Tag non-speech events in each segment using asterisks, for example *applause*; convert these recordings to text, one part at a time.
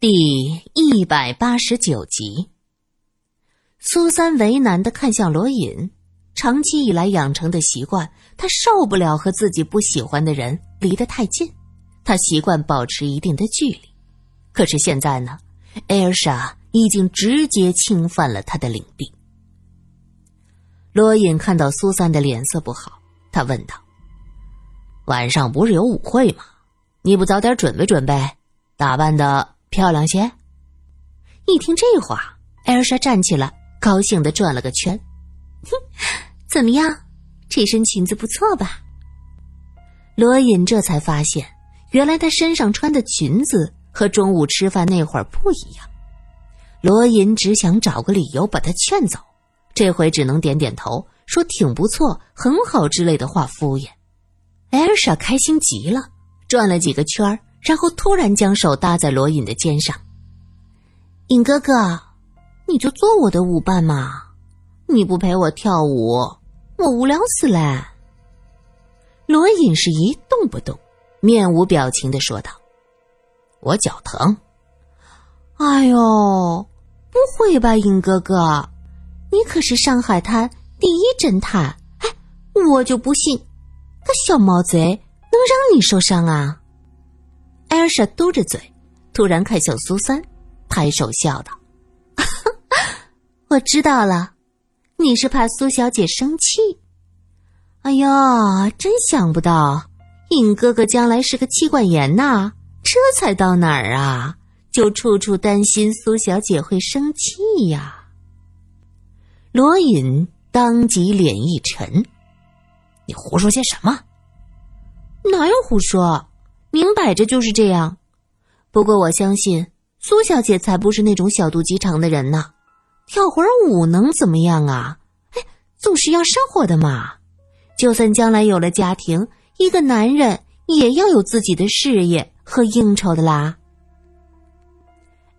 第一百八十九集，苏三为难的看向罗隐，长期以来养成的习惯，他受不了和自己不喜欢的人离得太近，他习惯保持一定的距离。可是现在呢，艾尔莎已经直接侵犯了他的领地。罗隐看到苏三的脸色不好，他问道：“晚上不是有舞会吗？你不早点准备准备，打扮的？”漂亮些。一听这话，艾尔莎站起来，高兴的转了个圈。哼，怎么样？这身裙子不错吧？罗隐这才发现，原来他身上穿的裙子和中午吃饭那会儿不一样。罗隐只想找个理由把他劝走，这回只能点点头，说挺不错，很好之类的话敷衍。艾尔莎开心极了，转了几个圈儿。然后突然将手搭在罗隐的肩上，尹哥哥，你就做我的舞伴嘛！你不陪我跳舞，我无聊死了。罗隐是一动不动，面无表情的说道：“我脚疼。”哎呦，不会吧，尹哥哥，你可是上海滩第一侦探，哎，我就不信，个小毛贼能让你受伤啊！艾尔莎嘟着嘴，突然看向苏三，拍手笑道：“我知道了，你是怕苏小姐生气。哎呦，真想不到，尹哥哥将来是个妻管严呐！这才到哪儿啊，就处处担心苏小姐会生气呀。”罗隐当即脸一沉：“你胡说些什么？哪有胡说？”明摆着就是这样，不过我相信苏小姐才不是那种小肚鸡肠的人呢。跳会儿舞能怎么样啊？哎，总是要生活的嘛。就算将来有了家庭，一个男人也要有自己的事业和应酬的啦。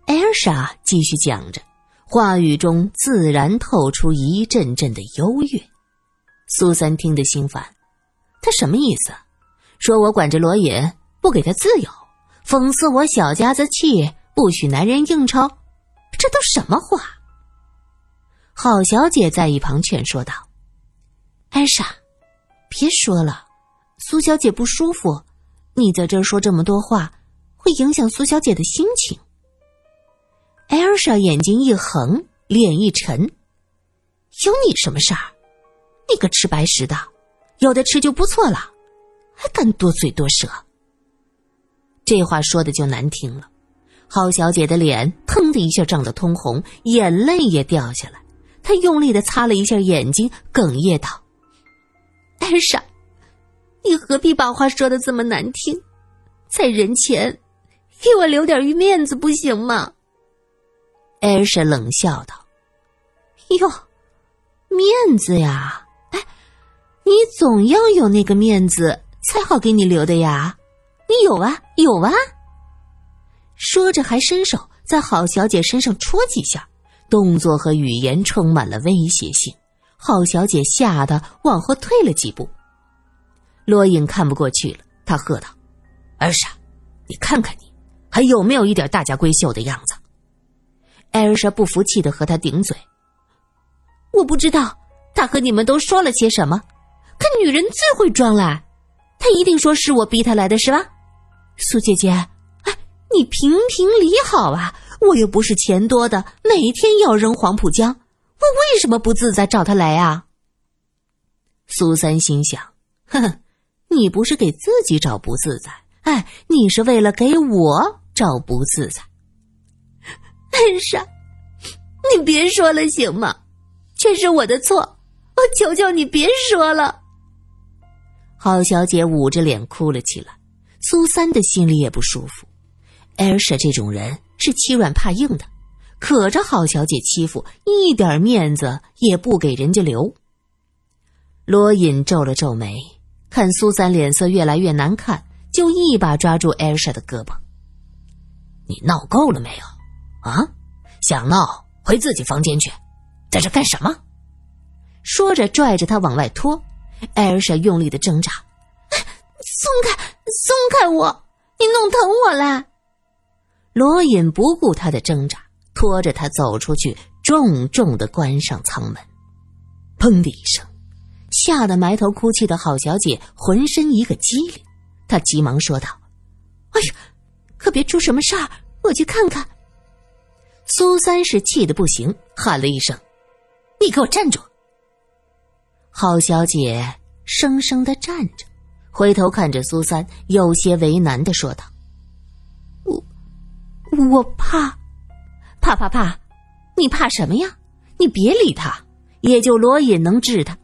艾尔莎继续讲着，话语中自然透出一阵阵的优越。苏三听得心烦，他什么意思？说我管着罗隐？不给他自由，讽刺我小家子气，不许男人应酬，这都什么话？郝小姐在一旁劝说道：“艾莎，别说了，苏小姐不舒服，你在这儿说这么多话，会影响苏小姐的心情。”艾莎眼睛一横，脸一沉：“有你什么事儿？你个吃白食的，有的吃就不错了，还敢多嘴多舌！”这话说的就难听了，郝小姐的脸腾的一下涨得通红，眼泪也掉下来。她用力的擦了一下眼睛，哽咽道：“艾莎，你何必把话说的这么难听？在人前，给我留点面子不行吗？”艾莎冷笑道：“哟，面子呀？哎，你总要有那个面子才好给你留的呀。”你有啊，有啊。说着，还伸手在郝小姐身上戳几下，动作和语言充满了威胁性。郝小姐吓得往后退了几步。罗隐看不过去了，他喝道：“艾莎，你看看你，还有没有一点大家闺秀的样子？”艾尔莎不服气的和他顶嘴：“我不知道他和你们都说了些什么，可女人最会装了，他一定说是我逼他来的，是吧？”苏姐姐，哎，你评评理好啊！我又不是钱多的，每天要扔黄浦江，我为什么不自在找他来啊？苏三心想：哼哼，你不是给自己找不自在，哎，你是为了给我找不自在。恩莎，你别说了行吗？全是我的错，我求求你别说了。郝小姐捂着脸哭了起来。苏三的心里也不舒服，艾尔莎这种人是欺软怕硬的，可着郝小姐欺负，一点面子也不给人家留。罗隐皱了皱眉，看苏三脸色越来越难看，就一把抓住艾尔莎的胳膊：“你闹够了没有？啊，想闹回自己房间去，在这干什么？”说着拽着他往外拖，艾尔莎用力的挣扎。松开，松开我！你弄疼我了。罗隐不顾他的挣扎，拖着他走出去，重重的关上舱门。砰的一声，吓得埋头哭泣的郝小姐浑身一个激灵，她急忙说道：“哎呀，可别出什么事儿，我去看看。”苏三是气得不行，喊了一声：“你给我站住！”郝小姐生生的站着，回头看着苏三，有些为难的说道：“我，我怕，怕怕怕，你怕什么呀？你别理他，也就罗隐能治他。”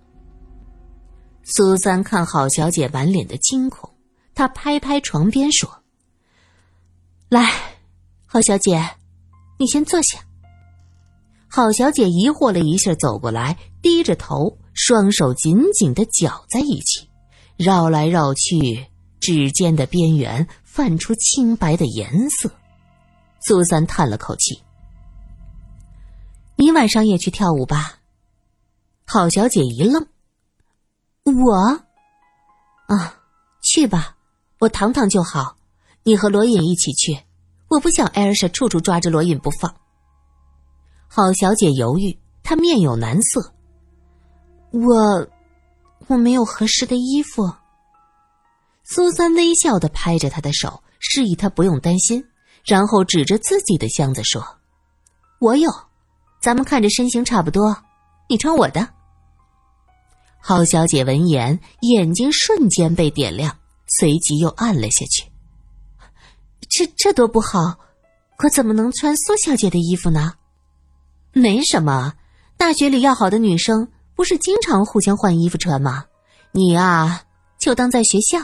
苏三看郝小姐满脸的惊恐，他拍拍床边说：“来，郝小姐，你先坐下。”郝小姐疑惑了一下，走过来，低着头。双手紧紧的绞在一起，绕来绕去，指尖的边缘泛出清白的颜色。苏三叹了口气：“你晚上也去跳舞吧？”郝小姐一愣：“我？啊，去吧，我躺躺就好。你和罗隐一起去，我不想艾尔莎处处抓着罗隐不放。”郝小姐犹豫，她面有难色。我，我没有合适的衣服。苏三微笑的拍着他的手，示意他不用担心，然后指着自己的箱子说：“我有，咱们看着身形差不多，你穿我的。”郝小姐闻言，眼睛瞬间被点亮，随即又暗了下去。这这多不好，可怎么能穿苏小姐的衣服呢？没什么，大学里要好的女生。不是经常互相换衣服穿吗？你啊，就当在学校。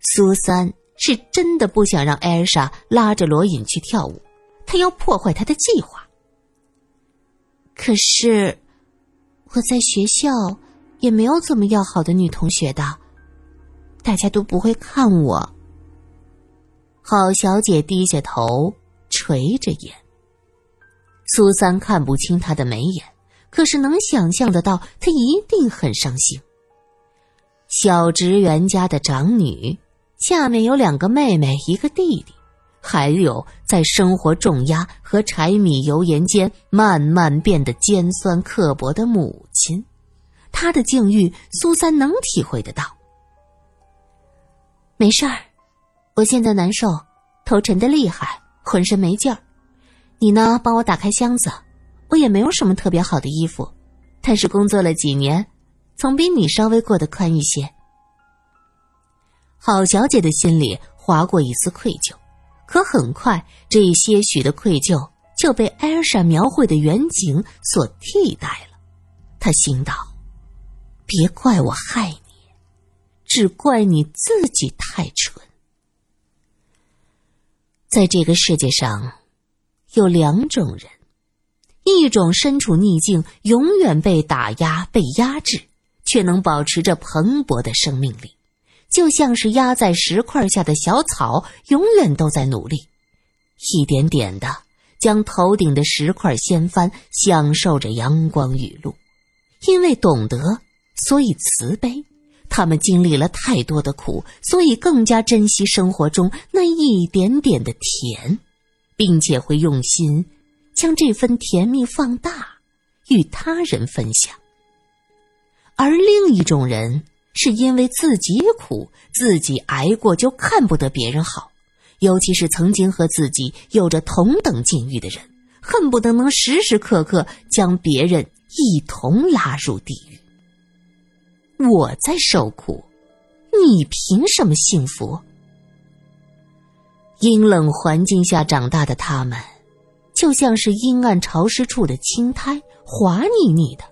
苏三是真的不想让艾尔莎拉着罗隐去跳舞，他要破坏他的计划。可是我在学校也没有怎么要好的女同学的，大家都不会看我。郝小姐低下头，垂着眼。苏三看不清她的眉眼。可是能想象得到，她一定很伤心。小职员家的长女，下面有两个妹妹，一个弟弟，还有在生活重压和柴米油盐间慢慢变得尖酸刻薄的母亲。她的境遇，苏三能体会得到。没事儿，我现在难受，头沉的厉害，浑身没劲儿。你呢，帮我打开箱子。我也没有什么特别好的衣服，但是工作了几年，总比你稍微过得宽裕些。郝小姐的心里划过一丝愧疚，可很快这一些许的愧疚就被艾尔莎描绘的远景所替代了。她心道：“别怪我害你，只怪你自己太蠢。在这个世界上，有两种人。”一种身处逆境，永远被打压、被压制，却能保持着蓬勃的生命力，就像是压在石块下的小草，永远都在努力，一点点的将头顶的石块掀翻，享受着阳光雨露。因为懂得，所以慈悲。他们经历了太多的苦，所以更加珍惜生活中那一点点的甜，并且会用心。将这份甜蜜放大，与他人分享。而另一种人，是因为自己苦，自己挨过，就看不得别人好。尤其是曾经和自己有着同等境遇的人，恨不得能时时刻刻将别人一同拉入地狱。我在受苦，你凭什么幸福？阴冷环境下长大的他们。就像是阴暗潮湿处的青苔，滑腻腻的，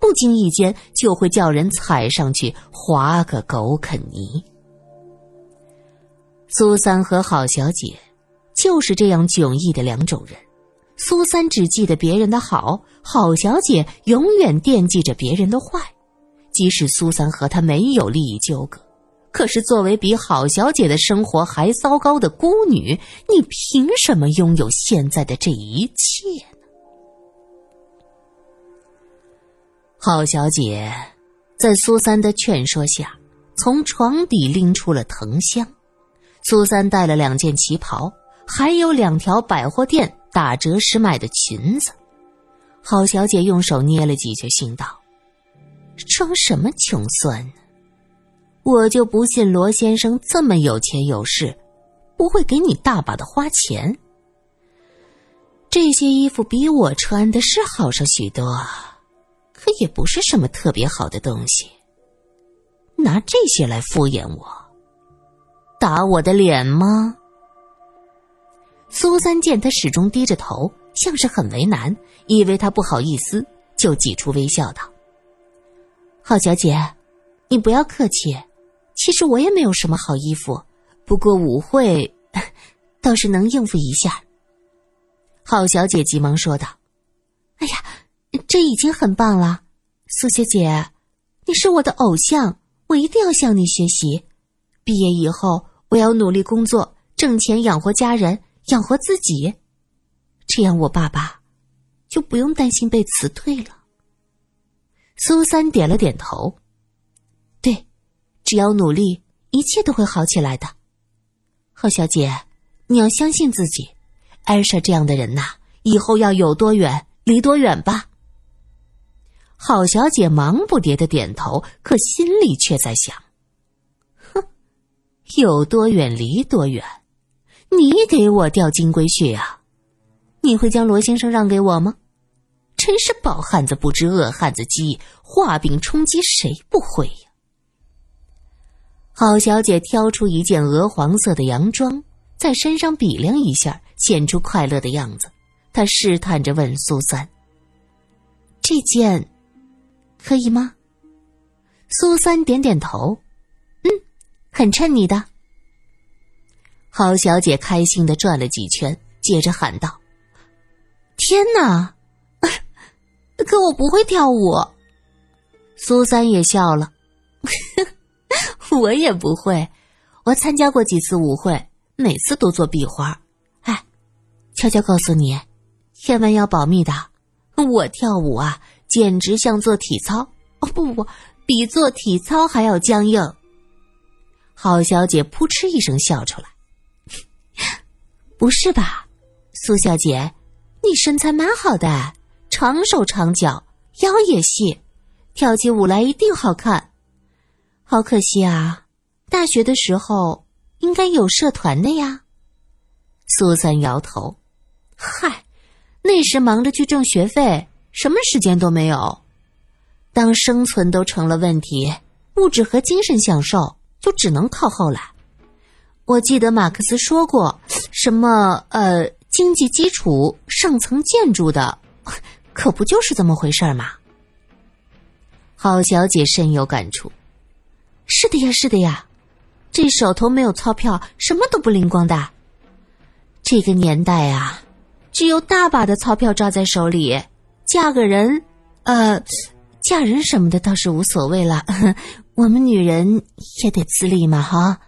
不经意间就会叫人踩上去滑个狗啃泥。苏三和郝小姐就是这样迥异的两种人。苏三只记得别人的好，郝小姐永远惦记着别人的坏，即使苏三和她没有利益纠葛。可是，作为比郝小姐的生活还糟糕的孤女，你凭什么拥有现在的这一切呢？郝小姐在苏三的劝说下，从床底拎出了藤香。苏三带了两件旗袍，还有两条百货店打折时买的裙子。郝小姐用手捏了几下，心道：“装什么穷酸呢？我就不信罗先生这么有钱有势，不会给你大把的花钱。这些衣服比我穿的是好上许多，可也不是什么特别好的东西。拿这些来敷衍我，打我的脸吗？”苏三见他始终低着头，像是很为难，以为他不好意思，就挤出微笑道：“郝小姐，你不要客气。其实我也没有什么好衣服，不过舞会 *laughs* 倒是能应付一下。”郝小姐急忙说道：“哎呀，这已经很棒了，苏小姐，你是我的偶像，我一定要向你学习。毕业以后，我要努力工作，挣钱养活家人。”养活自己，这样我爸爸就不用担心被辞退了。苏三点了点头，只要努力，一切都会好起来的。郝小姐，你要相信自己。艾莎这样的人呐，以后要有多远离多远吧。郝小姐忙不迭的点头，可心里却在想：哼，有多远离多远。你给我钓金龟婿啊！你会将罗先生让给我吗？真是饱汉子不知饿汉子饥，画饼充饥谁不会？郝小姐挑出一件鹅黄色的洋装，在身上比量一下，显出快乐的样子。她试探着问苏三：“这件可以吗？”苏三点点头：“嗯，很衬你的。”郝小姐开心的转了几圈，接着喊道：“天哪，*laughs* 可我不会跳舞。”苏三也笑了：“ *laughs* 我也不会，我参加过几次舞会，每次都做壁花。哎，悄悄告诉你，千万要保密的。我跳舞啊，简直像做体操。哦不不，比做体操还要僵硬。”郝小姐扑哧一声笑出来。*laughs* 不是吧，苏小姐，你身材蛮好的，长手长脚，腰也细，跳起舞来一定好看。好可惜啊，大学的时候应该有社团的呀。苏三摇头，嗨，那时忙着去挣学费，什么时间都没有。当生存都成了问题，物质和精神享受就只能靠后来。我记得马克思说过，什么呃，经济基础上层建筑的，可不就是这么回事吗？郝小姐深有感触。是的呀，是的呀，这手头没有钞票，什么都不灵光的。这个年代啊，只有大把的钞票抓在手里，嫁个人，呃，嫁人什么的倒是无所谓了。*laughs* 我们女人也得自立嘛，哈。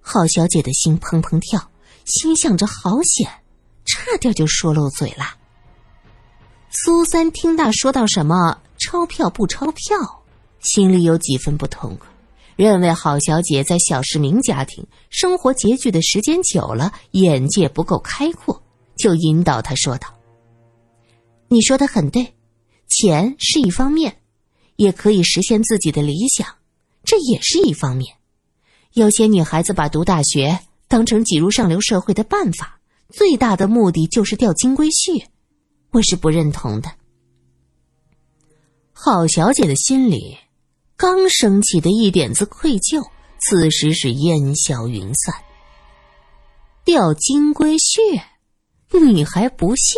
郝小姐的心砰砰跳，心想着好险，差点就说漏嘴了。苏三听他说到什么钞票不钞票，心里有几分不痛快，认为郝小姐在小市民家庭生活拮据的时间久了，眼界不够开阔，就引导她说道：“你说的很对，钱是一方面，也可以实现自己的理想，这也是一方面。”有些女孩子把读大学当成挤入上流社会的办法，最大的目的就是钓金龟婿，我是不认同的。郝小姐的心里刚升起的一点子愧疚，此时是烟消云散。钓金龟婿，你还不屑？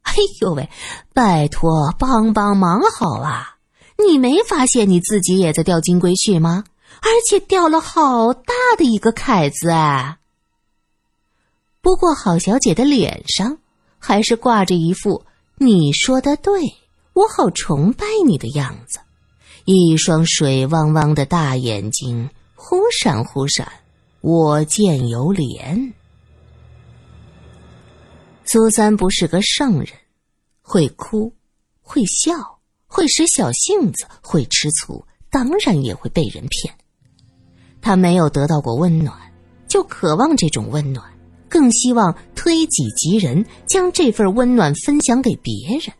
哎呦喂，拜托帮帮忙好啊！你没发现你自己也在钓金龟婿吗？而且掉了好大的一个凯子啊！不过郝小姐的脸上还是挂着一副“你说的对，我好崇拜你”的样子，一双水汪汪的大眼睛忽闪忽闪，我见犹怜。苏三不是个圣人，会哭，会笑，会使小性子，会吃醋，当然也会被人骗。他没有得到过温暖，就渴望这种温暖，更希望推己及人，将这份温暖分享给别人。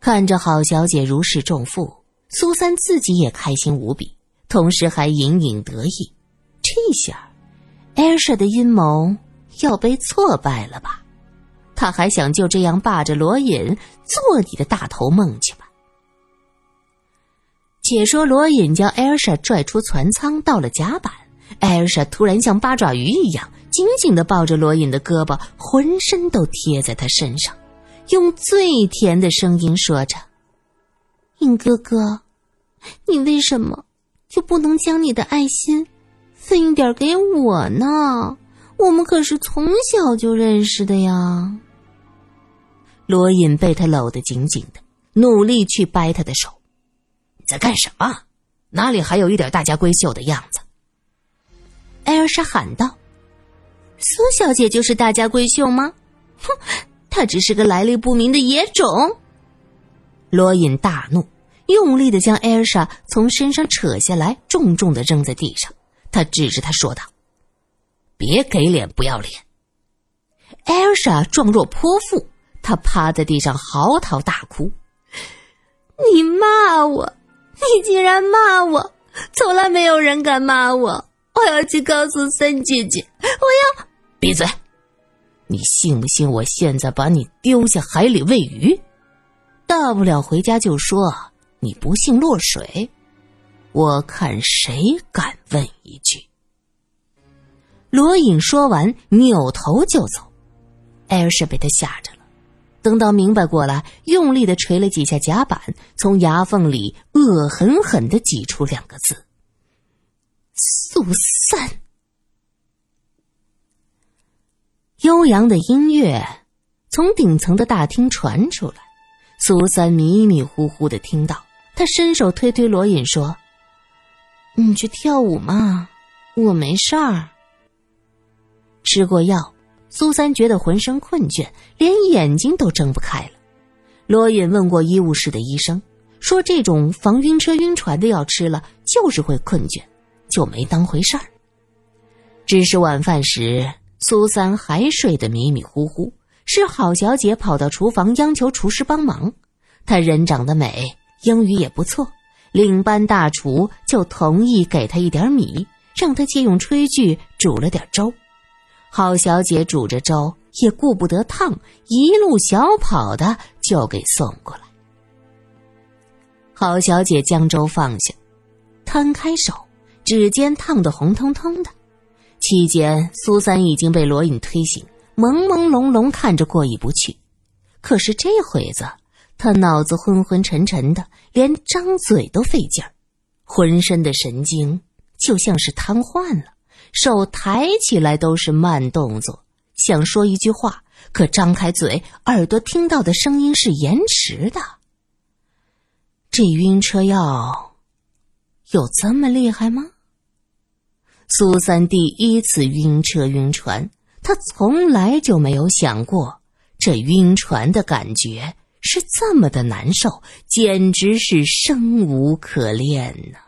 看着郝小姐如释重负，苏三自己也开心无比，同时还隐隐得意。这下，艾尔莎的阴谋要被挫败了吧？他还想就这样霸着罗隐做你的大头梦去吧？且说罗隐将艾尔莎拽出船舱，到了甲板，艾尔莎突然像八爪鱼一样紧紧的抱着罗隐的胳膊，浑身都贴在他身上，用最甜的声音说着：“尹哥哥，你为什么就不能将你的爱心分一点给我呢？我们可是从小就认识的呀。”罗隐被他搂得紧紧的，努力去掰他的手。你在干什么？哪里还有一点大家闺秀的样子？艾尔莎喊道：“苏小姐就是大家闺秀吗？哼，她只是个来历不明的野种。”罗隐大怒，用力的将艾尔莎从身上扯下来，重重的扔在地上。他指着他说道：“别给脸不要脸！”艾尔莎状若泼妇。她趴在地上嚎啕大哭：“你骂我，你竟然骂我！从来没有人敢骂我！我要去告诉三姐姐，我要闭嘴！你信不信我现在把你丢下海里喂鱼？大不了回家就说你不幸落水，我看谁敢问一句。”罗隐说完，扭头就走。艾尔莎被他吓着了。等到明白过来，用力的捶了几下甲板，从牙缝里恶狠狠的挤出两个字：“苏三。”悠扬的音乐从顶层的大厅传出来，苏三迷迷糊糊的听到，他伸手推推罗隐说：“你去跳舞嘛，我没事儿。”吃过药。苏三觉得浑身困倦，连眼睛都睁不开了。罗隐问过医务室的医生，说这种防晕车晕船的药吃了就是会困倦，就没当回事儿。只是晚饭时，苏三还睡得迷迷糊糊。是郝小姐跑到厨房央求厨师帮忙，她人长得美，英语也不错，领班大厨就同意给她一点米，让她借用炊具煮了点粥。郝小姐煮着粥，也顾不得烫，一路小跑的就给送过来。郝小姐将粥放下，摊开手，指尖烫得红彤彤的。期间，苏三已经被罗隐推醒，朦朦胧胧看着过意不去。可是这会子，他脑子昏昏沉沉的，连张嘴都费劲儿，浑身的神经就像是瘫痪了。手抬起来都是慢动作，想说一句话，可张开嘴，耳朵听到的声音是延迟的。这晕车药有这么厉害吗？苏三第一次晕车晕船，他从来就没有想过，这晕船的感觉是这么的难受，简直是生无可恋呢。